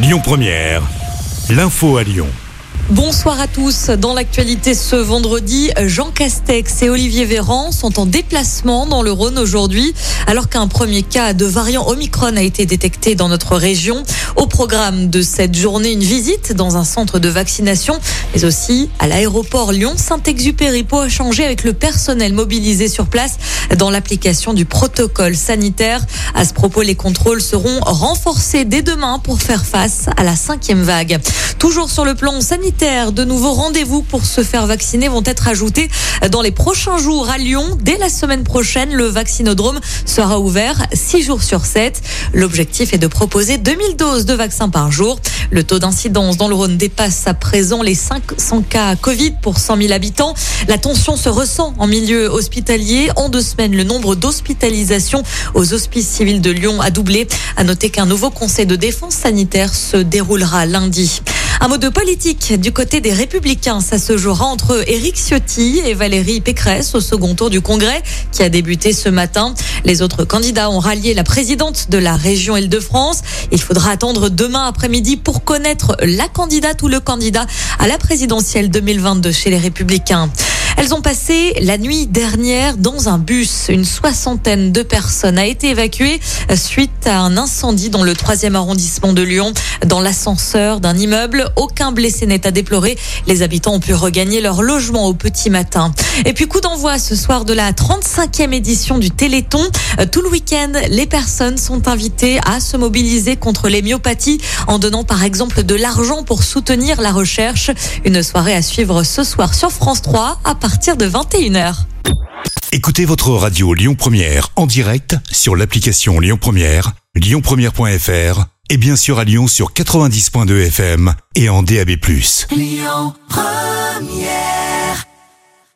Lyon Première, l'info à Lyon. Bonsoir à tous. Dans l'actualité ce vendredi, Jean Castex et Olivier Véran sont en déplacement dans le Rhône aujourd'hui, alors qu'un premier cas de variant Omicron a été détecté dans notre région. Au programme de cette journée, une visite dans un centre de vaccination, mais aussi à l'aéroport Lyon-Saint-Exupéry pour échanger avec le personnel mobilisé sur place dans l'application du protocole sanitaire. À ce propos, les contrôles seront renforcés dès demain pour faire face à la cinquième vague. Toujours sur le plan sanitaire, de nouveaux rendez-vous pour se faire vacciner vont être ajoutés dans les prochains jours à Lyon. Dès la semaine prochaine, le vaccinodrome sera ouvert 6 jours sur 7. L'objectif est de proposer 2000 doses de vaccins par jour. Le taux d'incidence dans le Rhône dépasse à présent les 500 cas Covid pour 100 000 habitants. La tension se ressent en milieu hospitalier. En deux semaines, le nombre d'hospitalisations aux hospices civils de Lyon a doublé. À noter qu'un nouveau conseil de défense sanitaire se déroulera lundi. Un mot de politique du côté des Républicains. Ça se jouera entre Éric Ciotti et Valérie Pécresse au second tour du Congrès qui a débuté ce matin. Les autres candidats ont rallié la présidente de la région Île-de-France. Il faudra attendre demain après-midi pour connaître la candidate ou le candidat à la présidentielle 2022 chez les Républicains. Elles ont passé la nuit dernière dans un bus. Une soixantaine de personnes a été évacuée suite à un incendie dans le troisième arrondissement de Lyon, dans l'ascenseur d'un immeuble. Aucun blessé n'est à déplorer. Les habitants ont pu regagner leur logement au petit matin. Et puis coup d'envoi ce soir de la 35e édition du Téléthon. Tout le week-end, les personnes sont invitées à se mobiliser contre les myopathies en donnant par exemple de l'argent pour soutenir la recherche. Une soirée à suivre ce soir sur France 3 à partir de 21h. Écoutez votre radio Lyon Première en direct sur l'application Lyon Première, lyonpremière.fr et bien sûr à Lyon sur 90.2 FM et en DAB+. Lyon Première